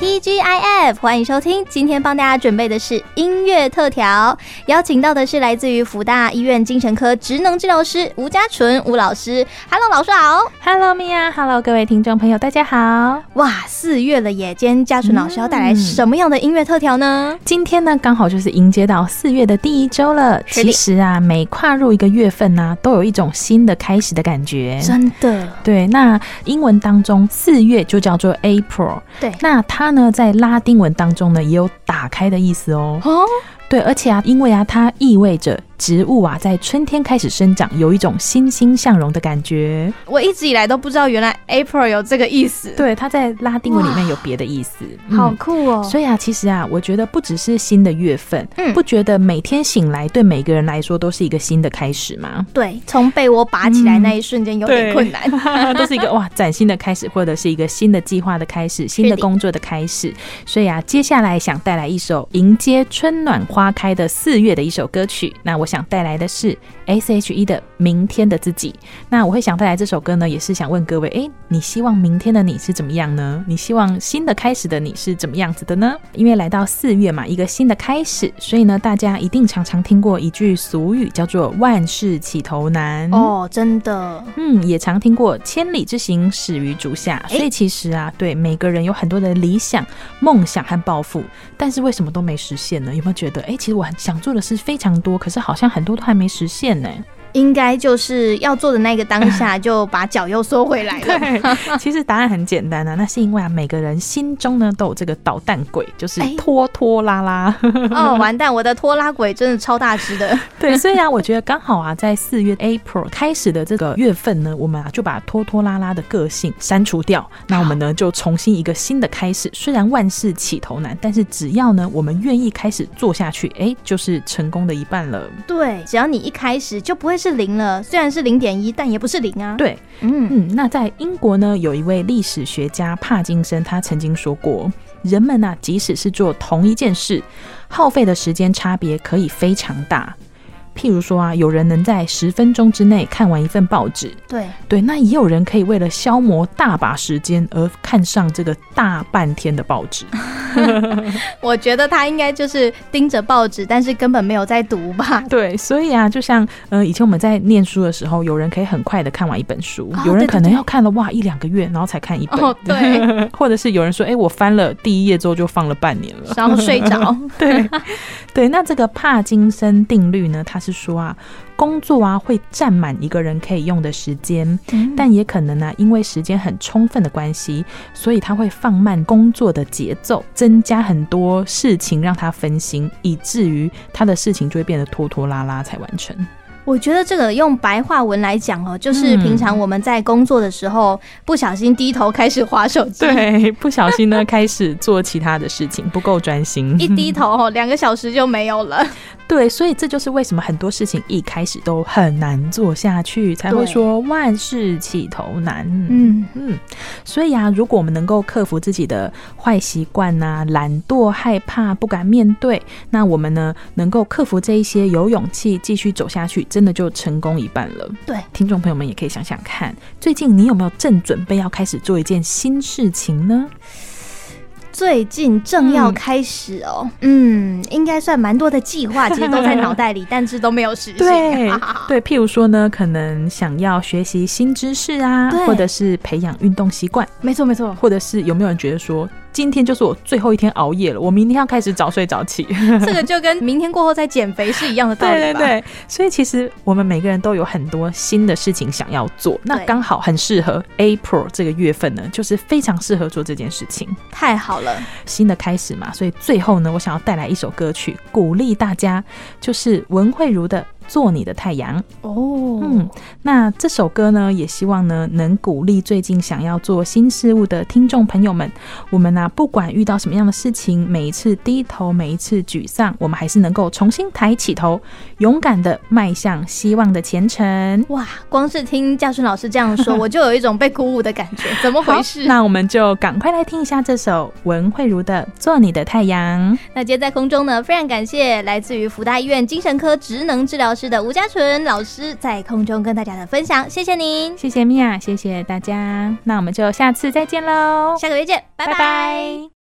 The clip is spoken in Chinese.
TGIF，欢迎收听。今天帮大家准备的是音乐特调，邀请到的是来自于福大医院精神科职能治疗师吴家纯吴老师。Hello，老师好。Hello，米娅。Hello，各位听众朋友，大家好。哇，四月了耶！今天家纯老师要带来什么样的音乐特调呢？嗯、今天呢，刚好就是迎接到四月的第一周了。其实啊，每跨入一个月份呢、啊，都有一种新的开始的感觉。真的。对，那英文当中四月就叫做 April。对，那它。那在拉丁文当中呢，也有打开的意思哦。哦，对，而且啊，因为啊，它意味着。植物啊，在春天开始生长，有一种欣欣向荣的感觉。我一直以来都不知道，原来 April 有这个意思。对，它在拉丁文里面有别的意思，嗯、好酷哦。所以啊，其实啊，我觉得不只是新的月份，嗯，不觉得每天醒来对每个人来说都是一个新的开始吗？对，从被窝拔起来那一瞬间有点困难，嗯、都是一个哇崭新的开始，或者是一个新的计划的开始，新的工作的开始。所以啊，接下来想带来一首迎接春暖花开的四月的一首歌曲。那我想带来的是。S.H.E 的明天的自己，那我会想带来这首歌呢，也是想问各位，诶，你希望明天的你是怎么样呢？你希望新的开始的你是怎么样子的呢？因为来到四月嘛，一个新的开始，所以呢，大家一定常常听过一句俗语，叫做“万事起头难”。哦，真的，嗯，也常听过“千里之行，始于足下”。所以其实啊，对每个人有很多的理想、梦想和抱负，但是为什么都没实现呢？有没有觉得，诶，其实我很想做的事非常多，可是好像很多都还没实现呢。应该就是要做的那个当下，就把脚又缩回来了。对，其实答案很简单啊，那是因为啊，每个人心中呢都有这个捣蛋鬼，就是拖拖拉拉。哦，完蛋，我的拖拉鬼真的超大只的。对，所以啊，我觉得刚好啊，在四月 April 开始的这个月份呢，我们啊就把拖拖拉拉的个性删除掉。那我们呢就重新一个新的开始。虽然万事起头难，但是只要呢我们愿意开始做下去，哎，就是成功的一半了。对，只要你一开始就不会。是零了，虽然是零点一，但也不是零啊。对，嗯嗯。那在英国呢，有一位历史学家帕金森，他曾经说过，人们啊，即使是做同一件事，耗费的时间差别可以非常大。譬如说啊，有人能在十分钟之内看完一份报纸，对对，那也有人可以为了消磨大把时间而看上这个大半天的报纸。我觉得他应该就是盯着报纸，但是根本没有在读吧？对，所以啊，就像呃，以前我们在念书的时候，有人可以很快的看完一本书，哦、有人可能要看了哇一两个月，然后才看一本。哦、对，或者是有人说，哎，我翻了第一页之后就放了半年了，然后睡着。对对，那这个帕金森定律呢，它是说啊，工作啊会占满一个人可以用的时间，嗯、但也可能呢、啊，因为时间很充分的关系，所以他会放慢工作的节奏，增加很多事情让他分心，以至于他的事情就会变得拖拖拉拉才完成。我觉得这个用白话文来讲哦，就是平常我们在工作的时候，不小心低头开始划手机，对，不小心呢开始做其他的事情，不够专心，一低头哦，两个小时就没有了。对，所以这就是为什么很多事情一开始都很难做下去，才会说万事起头难。嗯。嗯，所以啊，如果我们能够克服自己的坏习惯呐，懒惰、害怕、不敢面对，那我们呢，能够克服这一些，有勇气继续走下去，真的就成功一半了。对，听众朋友们也可以想想看，最近你有没有正准备要开始做一件新事情呢？最近正要开始哦，嗯，嗯，应该算蛮多的计划，其实都在脑袋里，但是都没有实现。对 对，譬如说呢，可能想要学习新知识啊，或者是培养运动习惯，没错没错，或者是有没有人觉得说，今天就是我最后一天熬夜了，我明天要开始早睡早起。这个就跟明天过后再减肥是一样的道理。对对对，所以其实我们每个人都有很多新的事情想要做，那刚好很适合 April 这个月份呢，就是非常适合做这件事情。太好了，新的开始嘛，所以最后呢，我想要带来一首歌曲，鼓励大家，就是文慧茹的。做你的太阳》哦。嗯，那这首歌呢，也希望呢能鼓励最近想要做新事物的听众朋友们。我们呢、啊，不管遇到什么样的事情，每一次低头，每一次沮丧，我们还是能够重新抬起头，勇敢的迈向希望的前程。哇，光是听嘉顺老师这样说，我就有一种被鼓舞的感觉。怎么回事？那我们就赶快来听一下这首文慧如的《做你的太阳》。那今天在空中呢，非常感谢来自于福大医院精神科职能治疗师的吴家纯老师在空中跟大家的分享，谢谢您，谢谢米娅，谢谢大家。那我们就下次再见喽，下个月见，拜拜。拜拜。